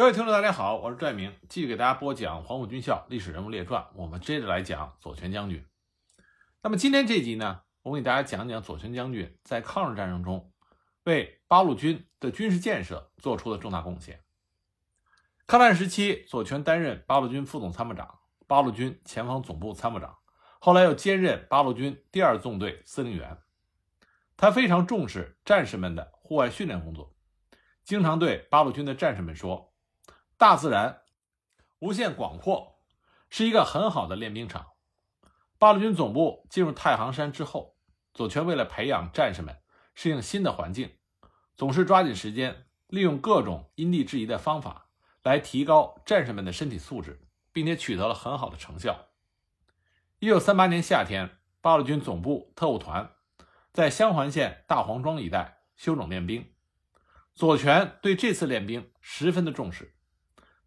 各位听众，大家好，我是拽明，继续给大家播讲《黄埔军校历史人物列传》。我们接着来讲左权将军。那么今天这集呢，我给大家讲讲左权将军在抗日战争中为八路军的军事建设做出的重大贡献。抗战时期，左权担任八路军副总参谋长、八路军前方总部参谋长，后来又兼任八路军第二纵队司令员。他非常重视战士们的户外训练工作，经常对八路军的战士们说。大自然无限广阔，是一个很好的练兵场。八路军总部进入太行山之后，左权为了培养战士们适应新的环境，总是抓紧时间，利用各种因地制宜的方法来提高战士们的身体素质，并且取得了很好的成效。一九三八年夏天，八路军总部特务团在襄垣县大黄庄一带休整练兵，左权对这次练兵十分的重视。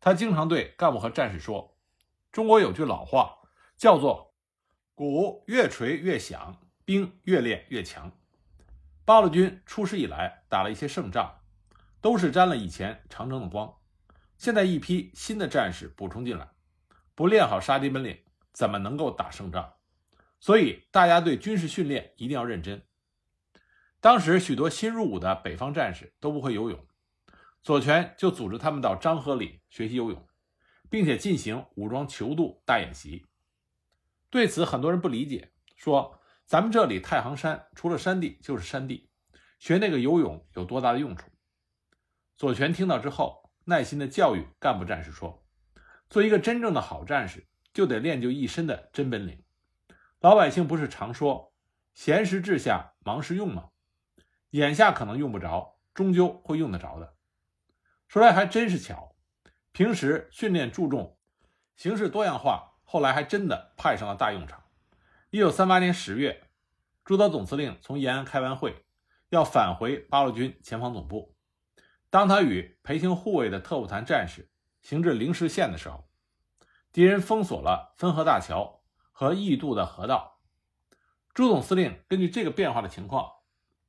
他经常对干部和战士说：“中国有句老话，叫做‘鼓越锤越响，兵越练越强’。八路军出师以来打了一些胜仗，都是沾了以前长征的光。现在一批新的战士补充进来，不练好杀敌本领，怎么能够打胜仗？所以大家对军事训练一定要认真。当时许多新入伍的北方战士都不会游泳。”左权就组织他们到漳河里学习游泳，并且进行武装泅渡大演习。对此，很多人不理解，说：“咱们这里太行山除了山地就是山地，学那个游泳有多大的用处？”左权听到之后，耐心地教育干部战士说：“做一个真正的好战士，就得练就一身的真本领。老百姓不是常说‘闲时治下，忙时用’吗？眼下可能用不着，终究会用得着的。”说来还真是巧，平时训练注重形式多样化，后来还真的派上了大用场。一九三八年十月，朱德总司令从延安开完会，要返回八路军前方总部。当他与裴行护卫的特务团战士行至灵石县的时候，敌人封锁了汾河大桥和易渡的河道。朱总司令根据这个变化的情况，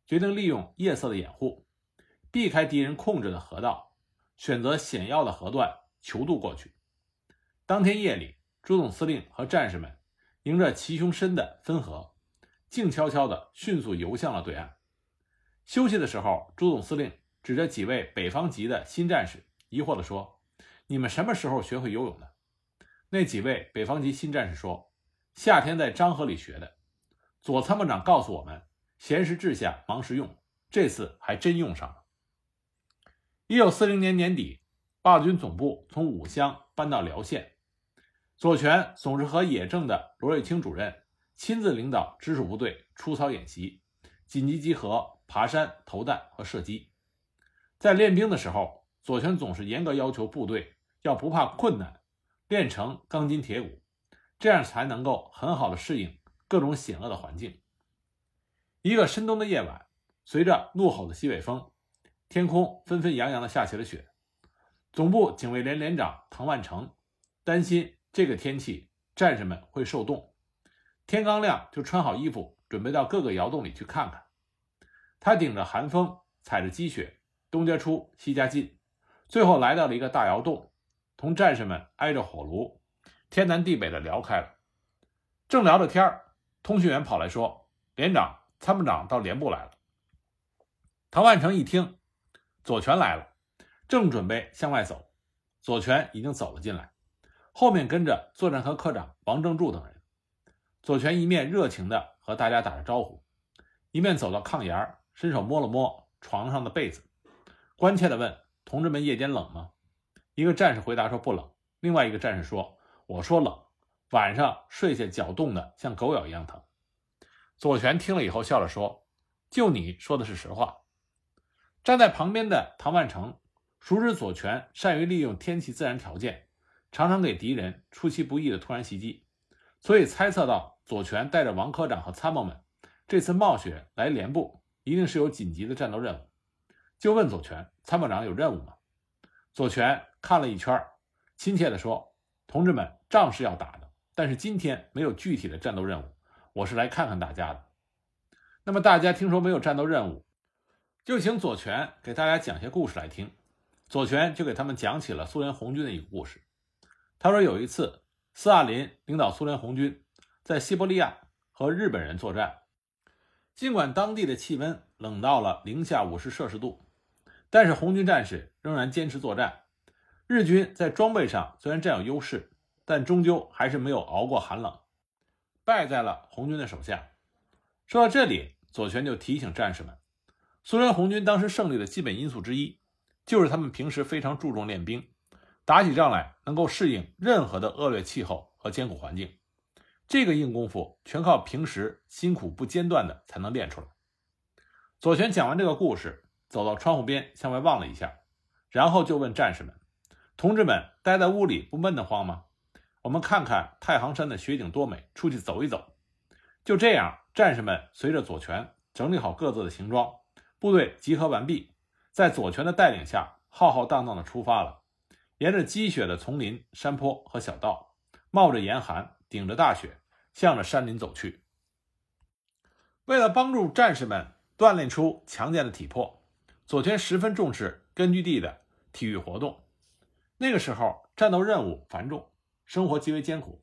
决定利用夜色的掩护，避开敌人控制的河道。选择险要的河段求渡过去。当天夜里，朱总司令和战士们迎着齐胸深的汾河，静悄悄地迅速游向了对岸。休息的时候，朱总司令指着几位北方籍的新战士，疑惑地说：“你们什么时候学会游泳的？”那几位北方籍新战士说：“夏天在漳河里学的。”左参谋长告诉我们：“闲时治下，忙时用。”这次还真用上了。一九四零年年底，八路军总部从武乡搬到辽县。左权总是和野政的罗瑞卿主任亲自领导直属部队出操演习、紧急集合、爬山、投弹和射击。在练兵的时候，左权总是严格要求部队要不怕困难，练成钢筋铁骨，这样才能够很好的适应各种险恶的环境。一个深冬的夜晚，随着怒吼的西北风。天空纷纷扬扬地下起了雪，总部警卫连连长唐万成担心这个天气战士们会受冻，天刚亮就穿好衣服，准备到各个窑洞里去看看。他顶着寒风，踩着积雪，东家出西家进，最后来到了一个大窑洞，同战士们挨着火炉，天南地北的聊开了。正聊着天通讯员跑来说：“连长、参谋长到连部来了。”唐万成一听。左权来了，正准备向外走，左权已经走了进来，后面跟着作战科科长王正柱等人。左权一面热情地和大家打着招呼，一面走到炕沿，伸手摸了摸床上的被子，关切地问：“同志们，夜间冷吗？”一个战士回答说：“不冷。”另外一个战士说：“我说冷，晚上睡下脚冻得像狗咬一样疼。”左权听了以后笑着说：“就你说的是实话。”站在旁边的唐万成熟知左权善于利用天气自然条件，常常给敌人出其不意的突然袭击，所以猜测到左权带着王科长和参谋们这次冒雪来连部，一定是有紧急的战斗任务，就问左权：“参谋长有任务吗？”左权看了一圈，亲切地说：“同志们，仗是要打的，但是今天没有具体的战斗任务，我是来看看大家的。那么大家听说没有战斗任务？”就请左权给大家讲些故事来听。左权就给他们讲起了苏联红军的一个故事。他说，有一次，斯大林领导苏联红军在西伯利亚和日本人作战，尽管当地的气温冷到了零下五十摄氏度，但是红军战士仍然坚持作战。日军在装备上虽然占有优势，但终究还是没有熬过寒冷，败在了红军的手下。说到这里，左权就提醒战士们，苏联红军当时胜利的基本因素之一，就是他们平时非常注重练兵，打起仗来能够适应任何的恶劣气候和艰苦环境。这个硬功夫全靠平时辛苦不间断的才能练出来。左权讲完这个故事，走到窗户边向外望了一下，然后就问战士们：“同志们，待在屋里不闷得慌吗？我们看看太行山的雪景多美，出去走一走。”就这样，战士们随着左权整理好各自的行装，部队集合完毕，在左权的带领下，浩浩荡荡地出发了。沿着积雪的丛林、山坡和小道，冒着严寒，顶着大雪，向着山林走去。为了帮助战士们锻炼出强健的体魄，左权十分重视根据地的体育活动。那个时候，战斗任务繁重，生活极为艰苦，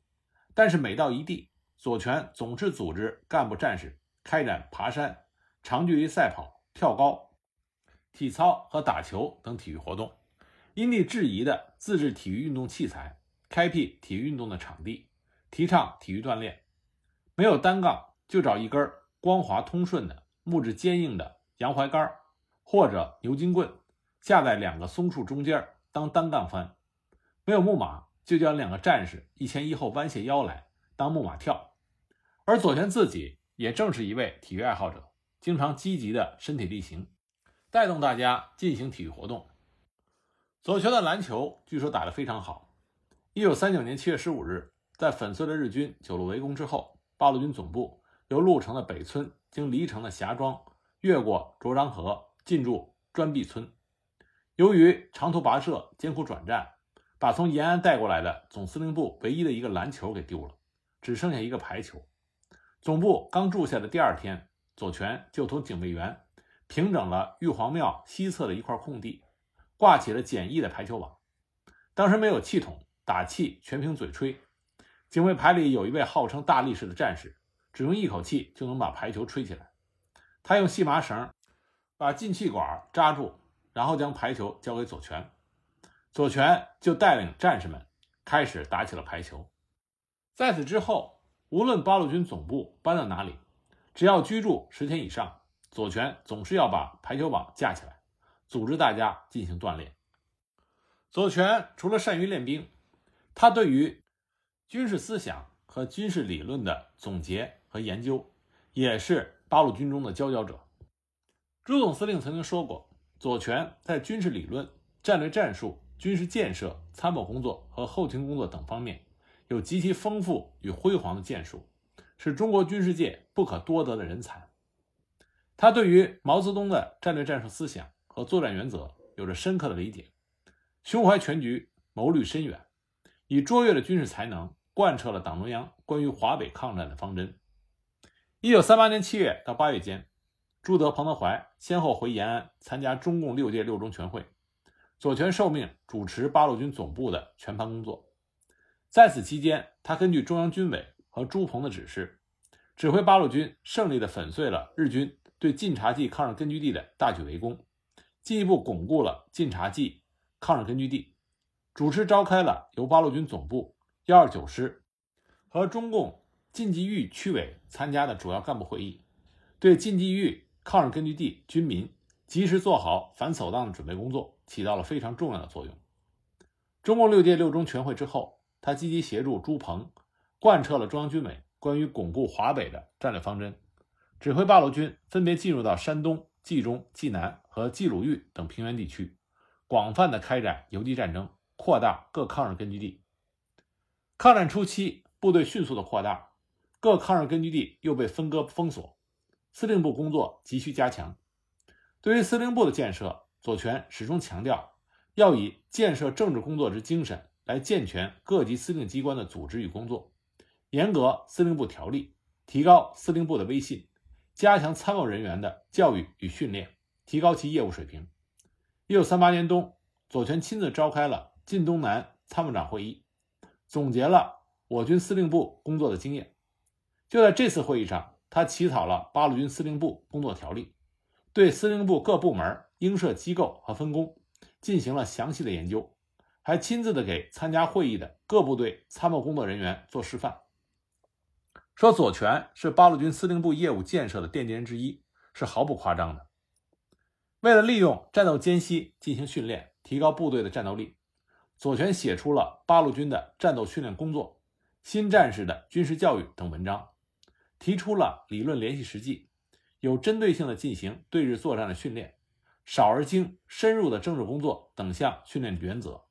但是每到一地，左权总是组织干部战士开展爬山、长距离赛跑、跳高、体操和打球等体育活动，因地制宜的自制体育运动器材，开辟体育运动的场地，提倡体育锻炼。没有单杠，就找一根光滑通顺的木质坚硬的洋槐杆或者牛筋棍，架在两个松树中间当单杠翻。没有木马，就叫两个战士一前一后弯下腰来当木马跳。而左权自己也正是一位体育爱好者，经常积极的身体力行，带动大家进行体育活动。左权的篮球据说打得非常好。一九三九年七月十五日，在粉碎了日军九路围攻之后，八路军总部由鹿城的北村经黎城的霞庄，越过卓漳河进驻砖壁村。由于长途跋涉、艰苦转战，把从延安带过来的总司令部唯一的一个篮球给丢了，只剩下一个排球。总部刚住下的第二天，左权就同警卫员平整了玉皇庙西侧的一块空地，挂起了简易的排球网。当时没有气筒，打气全凭嘴吹。警卫排里有一位号称大力士的战士，只用一口气就能把排球吹起来。他用细麻绳把进气管扎住，然后将排球交给左权，左权就带领战士们开始打起了排球。在此之后。无论八路军总部搬到哪里，只要居住十天以上，左权总是要把排球网架起来，组织大家进行锻炼。左权除了善于练兵，他对于军事思想和军事理论的总结和研究，也是八路军中的佼佼者。朱总司令曾经说过，左权在军事理论、战略战术、军事建设、参谋工作和后勤工作等方面。有极其丰富与辉煌的建树，是中国军事界不可多得的人才。他对于毛泽东的战略战术思想和作战原则有着深刻的理解，胸怀全局，谋虑深远，以卓越的军事才能贯彻了党中央关于华北抗战的方针。一九三八年七月到八月间，朱德、彭德怀先后回延安参加中共六届六中全会，左权受命主持八路军总部的全盘工作。在此期间，他根据中央军委和朱鹏的指示，指挥八路军胜利地粉碎了日军对晋察冀抗日根据地的大举围攻，进一步巩固了晋察冀抗日根据地。主持召开了由八路军总部幺二九师和中共晋冀豫区委参加的主要干部会议，对晋冀豫抗日根据地军民及时做好反扫荡的准备工作起到了非常重要的作用。中共六届六中全会之后。他积极协助朱鹏，贯彻了中央军委关于巩固华北的战略方针，指挥八路军分别进入到山东、冀中、冀南和冀鲁豫等平原地区，广泛的开展游击战争，扩大各抗日根据地。抗战初期，部队迅速的扩大，各抗日根据地又被分割封锁，司令部工作急需加强。对于司令部的建设，左权始终强调要以建设政治工作之精神。来健全各级司令机关的组织与工作，严格司令部条例，提高司令部的威信，加强参谋人员的教育与训练，提高其业务水平。一九三八年冬，左权亲自召开了晋东南参谋长会议，总结了我军司令部工作的经验。就在这次会议上，他起草了八路军司令部工作条例，对司令部各部门应设机构和分工进行了详细的研究，还亲自的给参加会议的各部队参谋工作人员做示范。说左权是八路军司令部业务建设的奠基人之一，是毫不夸张的。为了利用战斗间隙进行训练，提高部队的战斗力，左权写出了八路军的战斗训练工作、新战士的军事教育等文章，提出了理论联系实际、有针对性的进行对日作战的训练、少而精、深入的政治工作等项训练原则。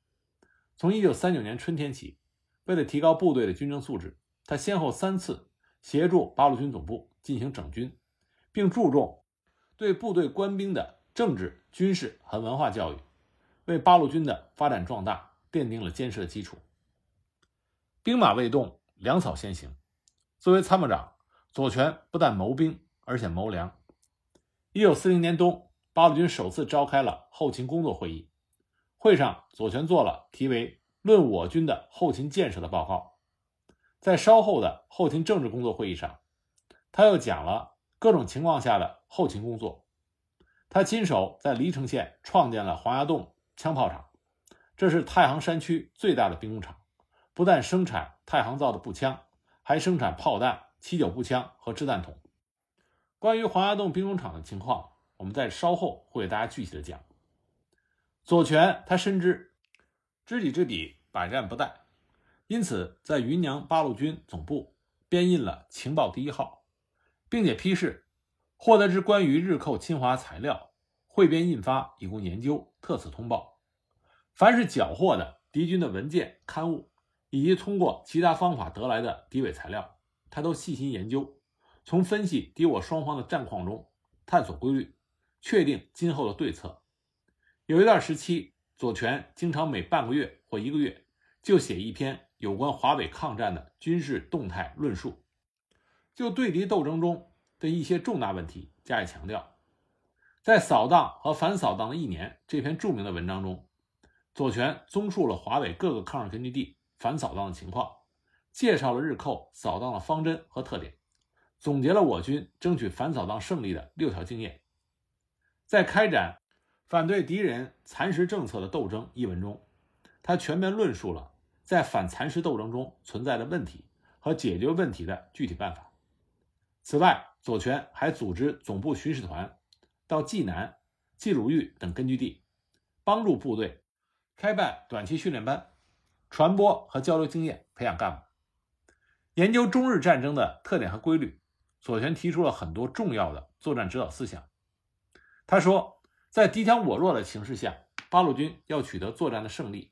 从1939年春天起，为了提高部队的军政素质，他先后三次协助八路军总部进行整军，并注重对部队官兵的。政治、军事和文化教育，为八路军的发展壮大奠定了坚实的基础。兵马未动，粮草先行。作为参谋长，左权不但谋兵，而且谋粮。一九四零年冬，八路军首次召开了后勤工作会议。会上，左权做了题为《论我军的后勤建设》的报告。在稍后的后勤政治工作会议上，他又讲了各种情况下的后勤工作。他亲手在黎城县创建了黄崖洞枪炮厂，这是太行山区最大的兵工厂，不但生产太行造的步枪，还生产炮弹、七九步枪和掷弹筒。关于黄崖洞兵工厂的情况，我们在稍后会给大家具体的讲。左权他深知知己知彼，百战不殆，因此在云娘八路军总部编印了《情报第一号》，并且批示。获得之关于日寇侵华材料，汇编印发，以供研究。特此通报。凡是缴获的敌军的文件、刊物，以及通过其他方法得来的敌伪材料，他都细心研究，从分析敌我双方的战况中探索规律，确定今后的对策。有一段时期，左权经常每半个月或一个月就写一篇有关华北抗战的军事动态论述，就对敌斗争中。的一些重大问题加以强调，在扫荡和反扫荡的一年这篇著名的文章中，左权综述了华北各个抗日根据地反扫荡的情况，介绍了日寇扫荡的方针和特点，总结了我军争取反扫荡胜利的六条经验。在开展反对敌人蚕食政策的斗争一文中，他全面论述了在反蚕食斗争中存在的问题和解决问题的具体办法。此外，左权还组织总部巡视团到济南、冀鲁豫等根据地，帮助部队开办短期训练班，传播和交流经验，培养干部。研究中日战争的特点和规律，左权提出了很多重要的作战指导思想。他说，在敌强我弱的形势下，八路军要取得作战的胜利，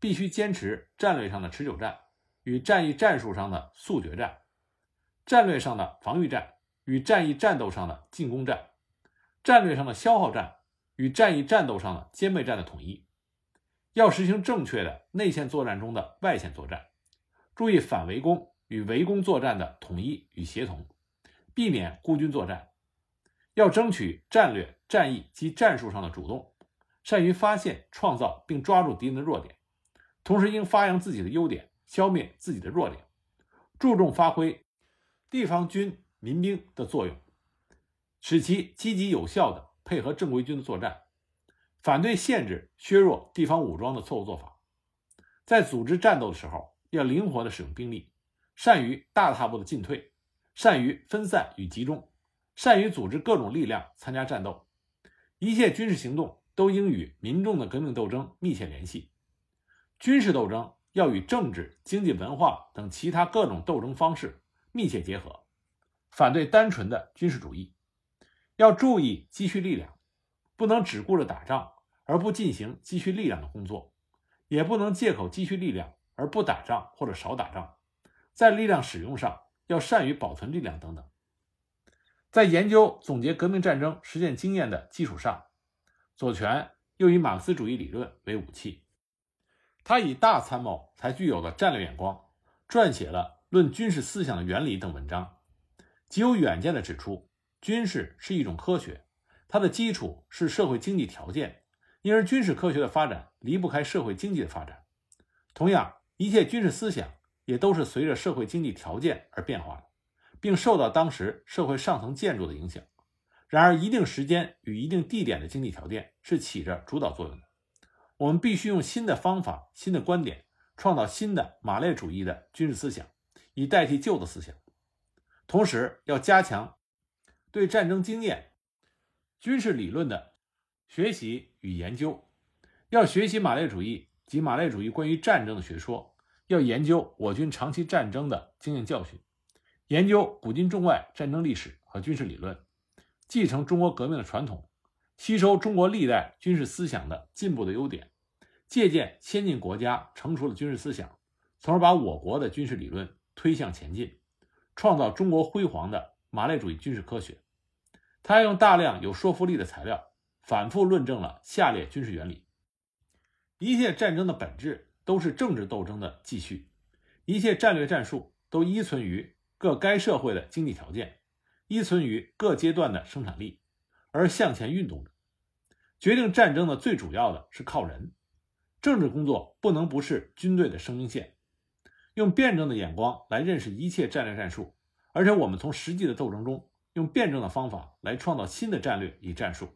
必须坚持战略上的持久战与战役战术上的速决战。战略上的防御战与战役战斗上的进攻战，战略上的消耗战与战役战斗上的歼灭战的统一，要实行正确的内线作战中的外线作战，注意反围攻与围攻作战的统一与协同，避免孤军作战，要争取战略、战役及战术上的主动，善于发现、创造并抓住敌人的弱点，同时应发扬自己的优点，消灭自己的弱点，注重发挥。地方军民兵的作用，使其积极有效地配合正规军的作战，反对限制、削弱地方武装的错误做法。在组织战斗的时候，要灵活地使用兵力，善于大踏步的进退，善于分散与集中，善于组织各种力量参加战斗。一切军事行动都应与民众的革命斗争密切联系。军事斗争要与政治、经济、文化等其他各种斗争方式。密切结合，反对单纯的军事主义，要注意积蓄力量，不能只顾着打仗而不进行积蓄力量的工作，也不能借口积蓄力量而不打仗或者少打仗。在力量使用上要善于保存力量等等。在研究总结革命战争实践经验的基础上，左权又以马克思主义理论为武器，他以大参谋才具有的战略眼光，撰写了。论军事思想的原理等文章，极有远见地指出，军事是一种科学，它的基础是社会经济条件，因而军事科学的发展离不开社会经济的发展。同样，一切军事思想也都是随着社会经济条件而变化的，并受到当时社会上层建筑的影响。然而，一定时间与一定地点的经济条件是起着主导作用的。我们必须用新的方法、新的观点，创造新的马列主义的军事思想，以代替旧的思想。同时，要加强对战争经验、军事理论的学习与研究。要学习马列主义及马列主义关于战争的学说，要研究我军长期战争的经验教训，研究古今中外战争历史和军事理论。继承中国革命的传统，吸收中国历代军事思想的进步的优点，借鉴先进国家成熟的军事思想，从而把我国的军事理论推向前进，创造中国辉煌的马列主义军事科学。他用大量有说服力的材料，反复论证了下列军事原理：一切战争的本质都是政治斗争的继续，一切战略战术都依存于各该社会的经济条件。依存于各阶段的生产力，而向前运动着。决定战争的最主要的是靠人，政治工作不能不是军队的生命线。用辩证的眼光来认识一切战略战术，而且我们从实际的斗争中用辩证的方法来创造新的战略与战术。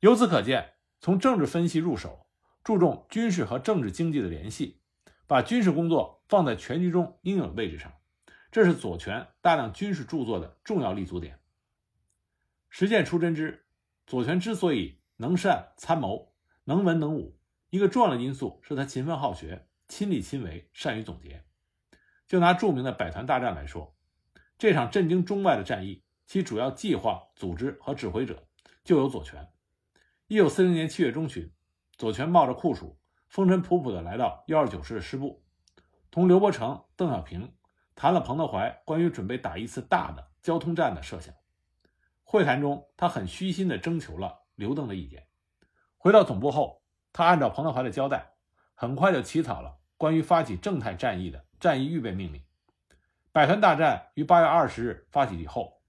由此可见，从政治分析入手，注重军事和政治经济的联系，把军事工作放在全局中应有的位置上。这是左权大量军事著作的重要立足点。实践出真知，左权之所以能善参谋、能文能武，一个重要的因素是他勤奋好学、亲力亲为、善于总结。就拿著名的百团大战来说，这场震惊中外的战役，其主要计划、组织和指挥者就有左权。一九四零年七月中旬，左权冒着酷暑，风尘仆仆地来到幺二九师的师部，同刘伯承、邓小平。谈了彭德怀关于准备打一次大的交通战的设想。会谈中，他很虚心地征求了刘邓的意见。回到总部后，他按照彭德怀的交代，很快就起草了关于发起正太战役的战役预备命令。百团大战于八月二十日发起以后，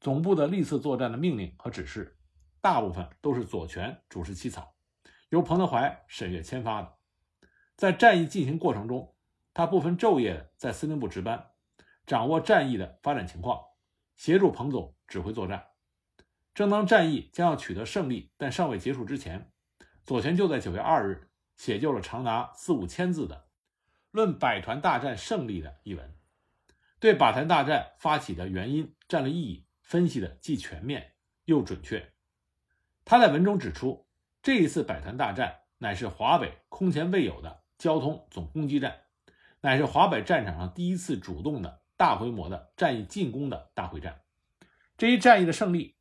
总部的历次作战的命令和指示，大部分都是左权主持起草，由彭德怀审阅签发的。在战役进行过程中，他不分昼夜在司令部值班，掌握战役的发展情况，协助彭总指挥作战。正当战役将要取得胜利，但尚未结束之前，左权就在九月二日写就了长达四五千字的《论百团大战胜利》的一文，对百团大战发起的原因、战略意义分析的既全面又准确。他在文中指出，这一次百团大战乃是华北空前未有的交通总攻击战。乃是华北战场上第一次主动的大规模的战役进攻的大会战。这一战役的胜利，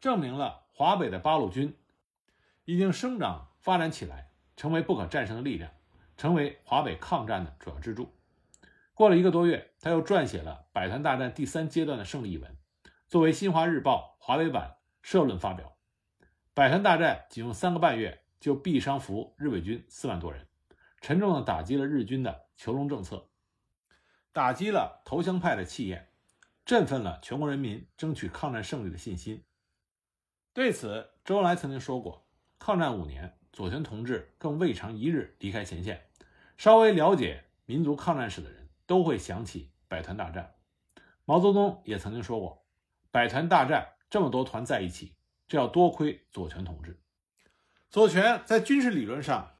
证明了华北的八路军已经生长发展起来，成为不可战胜的力量，成为华北抗战的主要支柱。过了一个多月，他又撰写了百团大战第三阶段的胜利一文，作为《新华日报》华北版社论发表。百团大战仅用三个半月就毙伤俘日伪军四万多人。沉重地打击了日军的囚笼政策，打击了投降派的气焰，振奋了全国人民争取抗战胜利的信心。对此，周恩来曾经说过：“抗战五年，左权同志更未尝一日离开前线。稍微了解民族抗战史的人都会想起百团大战。”毛泽东也曾经说过：“百团大战这么多团在一起，这要多亏左权同志。”左权在军事理论上。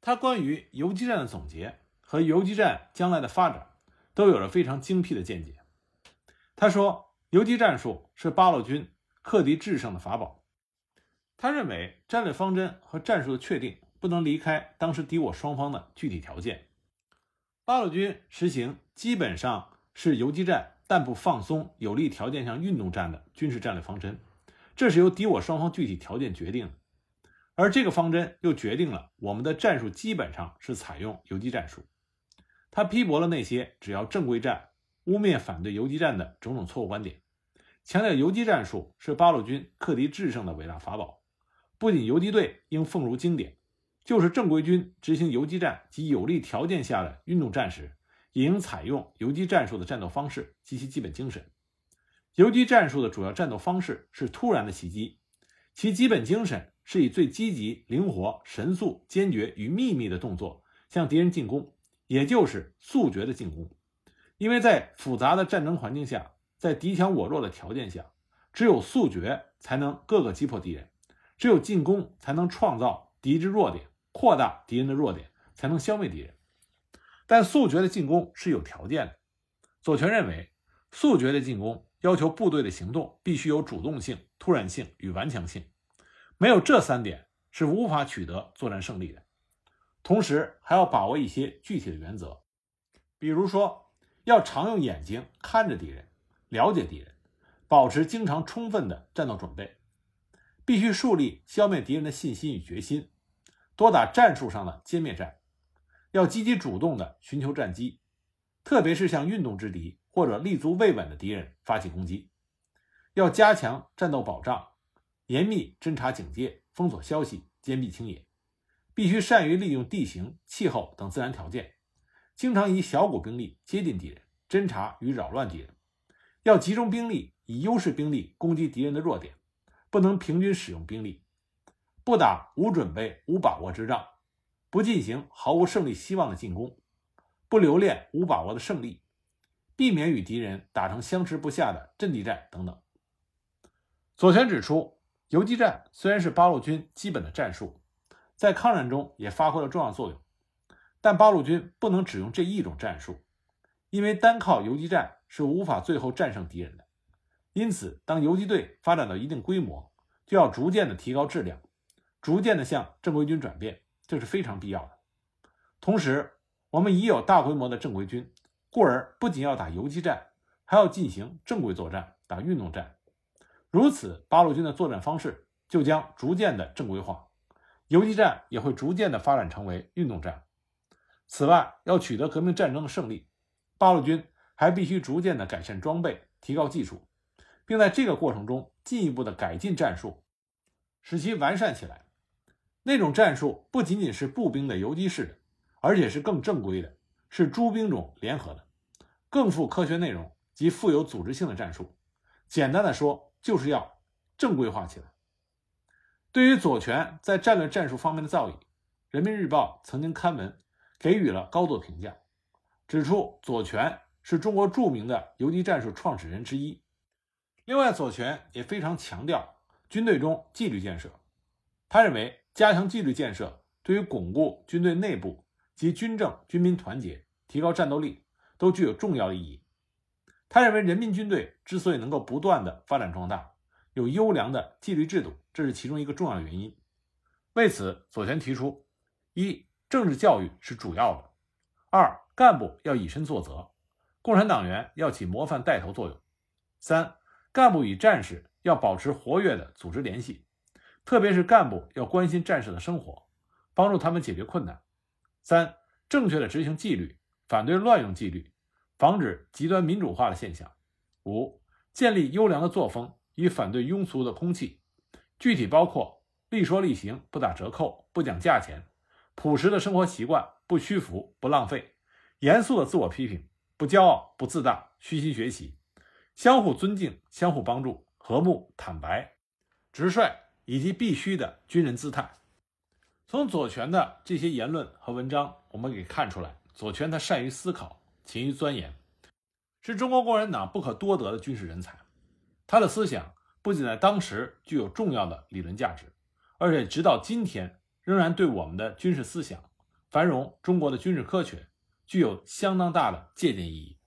他关于游击战的总结和游击战将来的发展，都有着非常精辟的见解。他说，游击战术是八路军克敌制胜的法宝。他认为，战略方针和战术的确定不能离开当时敌我双方的具体条件。八路军实行基本上是游击战，但不放松有利条件下运动战的军事战略方针，这是由敌我双方具体条件决定的。而这个方针又决定了我们的战术基本上是采用游击战术。他批驳了那些只要正规战、污蔑反对游击战的种种错误观点，强调游击战术是八路军克敌制胜的伟大法宝。不仅游击队应奉如经典，就是正规军执行游击战及有利条件下的运动战时，也应采用游击战术的战斗方式及其基本精神。游击战术的主要战斗方式是突然的袭击，其基本精神。是以最积极、灵活、神速、坚决与秘密的动作向敌人进攻，也就是速决的进攻。因为在复杂的战争环境下，在敌强我弱的条件下，只有速决才能各个击破敌人，只有进攻才能创造敌之弱点，扩大敌人的弱点，才能消灭敌人。但速决的进攻是有条件的。左权认为，速决的进攻要求部队的行动必须有主动性、突然性与顽强性，没有这三点是无法取得作战胜利的。同时，还要把握一些具体的原则，比如说，要常用眼睛看着敌人，了解敌人，保持经常充分的战斗准备，必须树立消灭敌人的信心与决心，多打战术上的歼灭战。要积极主动地寻求战机，特别是向运动之敌或者立足未稳的敌人发起攻击。要加强战斗保障，严密侦察警戒，封锁消息，坚壁清野。必须善于利用地形、气候等自然条件，经常以小股兵力接近敌人，侦察与扰乱敌人。要集中兵力，以优势兵力攻击敌人的弱点，不能平均使用兵力，不打无准备、无把握之仗。不进行毫无胜利希望的进攻，不留恋无把握的胜利，避免与敌人打成相持不下的阵地战等等。左权指出，游击战虽然是八路军基本的战术，在抗战中也发挥了重要作用，但八路军不能只用这一种战术，因为单靠游击战是无法最后战胜敌人的。因此，当游击队发展到一定规模，就要逐渐的提高质量，逐渐的向正规军转变。这是非常必要的。同时，我们已有大规模的正规军，故而不仅要打游击战，还要进行正规作战，打运动战。如此，八路军的作战方式就将逐渐的正规化，游击战也会逐渐的发展成为运动战。此外，要取得革命战争的胜利，八路军还必须逐渐的改善装备，提高技术，并在这个过程中进一步的改进战术，使其完善起来。那种战术不仅仅是步兵的游击式的，而且是更正规的，是诸兵种联合的，更富科学内容及富有组织性的战术。简单的说，就是要正规化起来。对于左权在战略战术方面的造诣，《人民日报》曾经刊文给予了高度评价，指出左权是中国著名的游击战术创始人之一。另外，左权也非常强调军队中纪律建设，他认为。加强纪律建设，对于巩固军队内部及军政军民团结、提高战斗力，都具有重要意义。他认为，人民军队之所以能够不断的发展壮大，有优良的纪律制度，这是其中一个重要原因。为此，左权提出：一、政治教育是主要的；二、干部要以身作则，共产党员要起模范带头作用；三、干部与战士要保持活跃的组织联系。特别是干部要关心战士的生活，帮助他们解决困难。三、正确的执行纪律，反对乱用纪律，防止极端民主化的现象。五、建立优良的作风，以反对庸俗的空气。具体包括立说立行，不打折扣，不讲价钱；朴实的生活习惯，不屈服，不浪费；严肃的自我批评，不骄傲，不自大，虚心学习；相互尊敬，相互帮助，和睦坦白，直率。以及必须的军人姿态。从左权的这些言论和文章，我们可以看出来，左权他善于思考，勤于钻研，是中国共产党不可多得的军事人才。他的思想不仅在当时具有重要的理论价值，而且直到今天仍然对我们的军事思想、繁荣中国的军事科学具有相当大的借鉴意义。